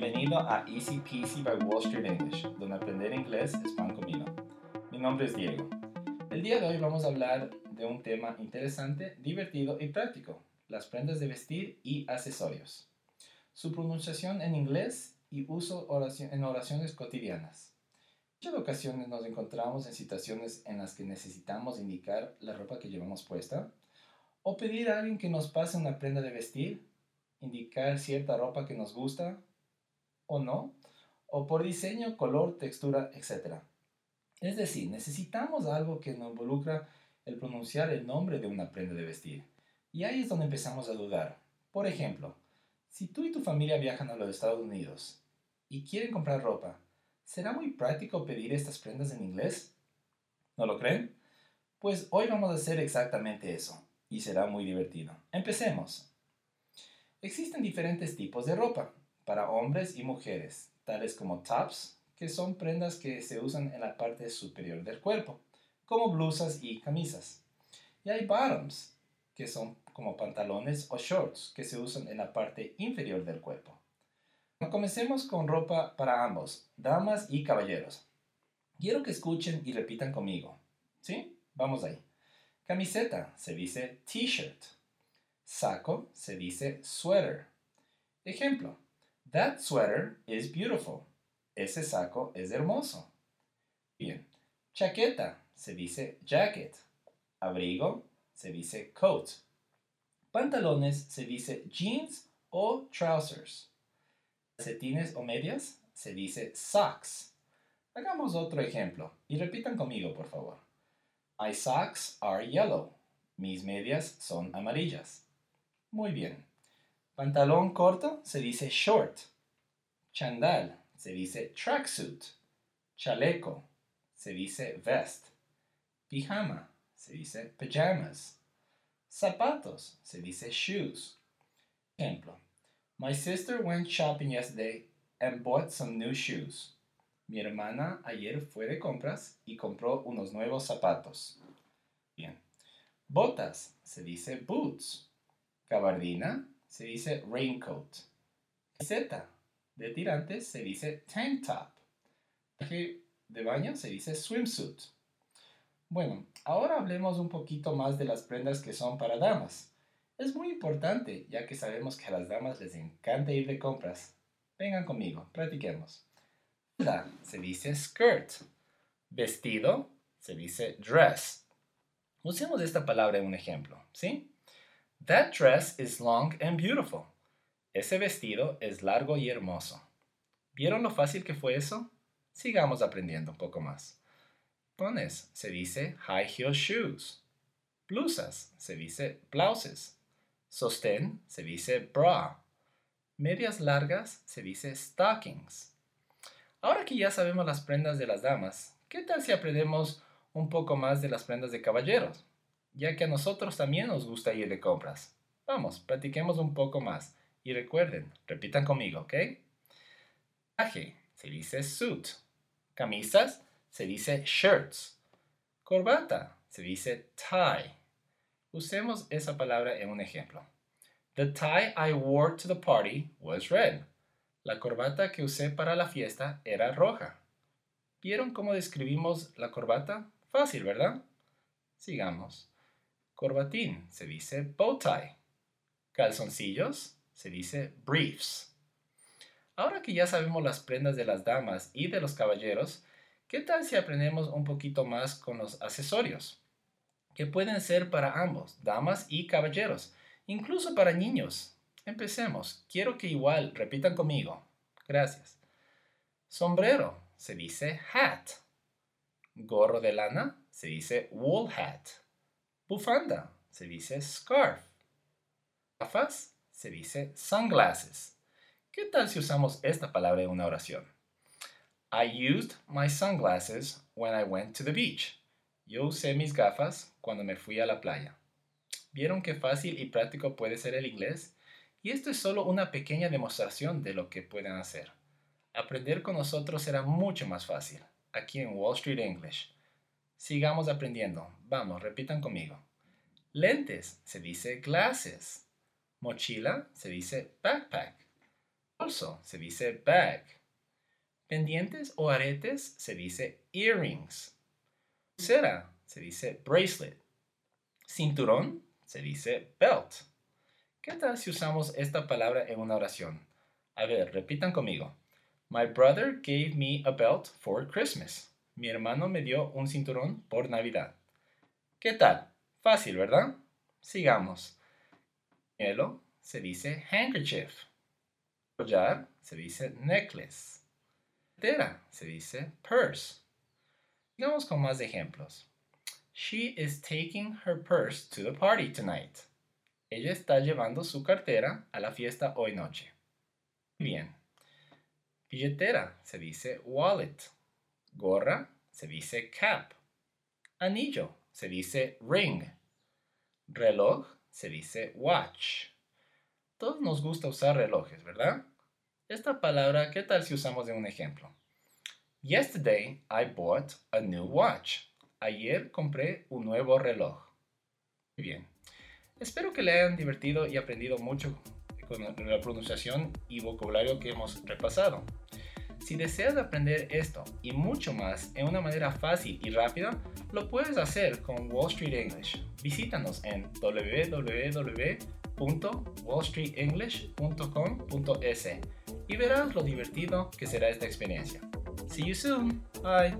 Bienvenido a Easy Peasy by Wall Street English, donde aprender inglés es pan comido. Mi nombre es Diego. El día de hoy vamos a hablar de un tema interesante, divertido y práctico, las prendas de vestir y accesorios. Su pronunciación en inglés y uso en oraciones cotidianas. Muchas ocasiones nos encontramos en situaciones en las que necesitamos indicar la ropa que llevamos puesta o pedir a alguien que nos pase una prenda de vestir, indicar cierta ropa que nos gusta o no, o por diseño, color, textura, etc. Es decir, necesitamos algo que nos involucra el pronunciar el nombre de una prenda de vestir. Y ahí es donde empezamos a dudar. Por ejemplo, si tú y tu familia viajan a los Estados Unidos y quieren comprar ropa, ¿será muy práctico pedir estas prendas en inglés? ¿No lo creen? Pues hoy vamos a hacer exactamente eso, y será muy divertido. Empecemos. Existen diferentes tipos de ropa, para hombres y mujeres, tales como tops, que son prendas que se usan en la parte superior del cuerpo, como blusas y camisas. Y hay bottoms, que son como pantalones o shorts, que se usan en la parte inferior del cuerpo. Comencemos con ropa para ambos, damas y caballeros. Quiero que escuchen y repitan conmigo. ¿Sí? Vamos ahí. Camiseta se dice t-shirt. Saco se dice sweater. Ejemplo. That sweater is beautiful. Ese saco es hermoso. Bien. Chaqueta se dice jacket. Abrigo se dice coat. Pantalones se dice jeans o trousers. Calcetines o medias se dice socks. Hagamos otro ejemplo y repitan conmigo, por favor. My socks are yellow. Mis medias son amarillas. Muy bien. Pantalón corto se dice short. Chandal se dice tracksuit. Chaleco se dice vest. Pijama se dice pajamas. Zapatos se dice shoes. Ejemplo. My sister went shopping yesterday and bought some new shoes. Mi hermana ayer fue de compras y compró unos nuevos zapatos. Bien. Botas se dice boots. Cabardina se dice raincoat. Camiseta de tirantes se dice tank top. Traje de baño se dice swimsuit. Bueno, ahora hablemos un poquito más de las prendas que son para damas. Es muy importante, ya que sabemos que a las damas les encanta ir de compras. Vengan conmigo, practiquemos. La se dice skirt. Vestido se dice dress. Usemos esta palabra en un ejemplo, ¿sí? That dress is long and beautiful. Ese vestido es largo y hermoso. ¿Vieron lo fácil que fue eso? Sigamos aprendiendo un poco más. Pones se dice high heel shoes. Blusas se dice blouses. Sostén se dice bra. Medias largas se dice stockings. Ahora que ya sabemos las prendas de las damas, ¿qué tal si aprendemos un poco más de las prendas de caballeros? Ya que a nosotros también nos gusta ir de compras. Vamos, practiquemos un poco más. Y recuerden, repitan conmigo, ¿ok? Traje se dice suit. Camisas se dice shirts. Corbata se dice tie. Usemos esa palabra en un ejemplo. The tie I wore to the party was red. La corbata que usé para la fiesta era roja. ¿Vieron cómo describimos la corbata? Fácil, ¿verdad? Sigamos. Corbatín se dice bow tie. Calzoncillos se dice briefs. Ahora que ya sabemos las prendas de las damas y de los caballeros, ¿qué tal si aprendemos un poquito más con los accesorios? Que pueden ser para ambos, damas y caballeros, incluso para niños. Empecemos. Quiero que igual repitan conmigo. Gracias. Sombrero se dice hat. Gorro de lana se dice wool hat. Bufanda se dice scarf. Gafas se dice sunglasses. ¿Qué tal si usamos esta palabra en una oración? I used my sunglasses when I went to the beach. Yo usé mis gafas cuando me fui a la playa. ¿Vieron qué fácil y práctico puede ser el inglés? Y esto es solo una pequeña demostración de lo que pueden hacer. Aprender con nosotros será mucho más fácil, aquí en Wall Street English. Sigamos aprendiendo. Vamos, repitan conmigo. Lentes se dice glasses. Mochila se dice backpack. Bolso se dice bag. Pendientes o aretes se dice earrings. Pulsera se dice bracelet. Cinturón se dice belt. ¿Qué tal si usamos esta palabra en una oración? A ver, repitan conmigo. My brother gave me a belt for Christmas. Mi hermano me dio un cinturón por Navidad. ¿Qué tal? Fácil, ¿verdad? Sigamos. Hielo se dice handkerchief. Collar se dice necklace. Cartera se dice purse. Sigamos con más ejemplos. She is taking her purse to the party tonight. Ella está llevando su cartera a la fiesta hoy noche. Bien. Billetera se dice wallet. Gorra se dice cap. Anillo se dice ring. Reloj se dice watch. Todos nos gusta usar relojes, ¿verdad? Esta palabra, ¿qué tal si usamos de un ejemplo? Yesterday I bought a new watch. Ayer compré un nuevo reloj. Muy bien. Espero que le hayan divertido y aprendido mucho con la pronunciación y vocabulario que hemos repasado. Si deseas aprender esto y mucho más en una manera fácil y rápida, lo puedes hacer con Wall Street English. Visítanos en www.wallstreetenglish.com.es y verás lo divertido que será esta experiencia. See you soon. Bye.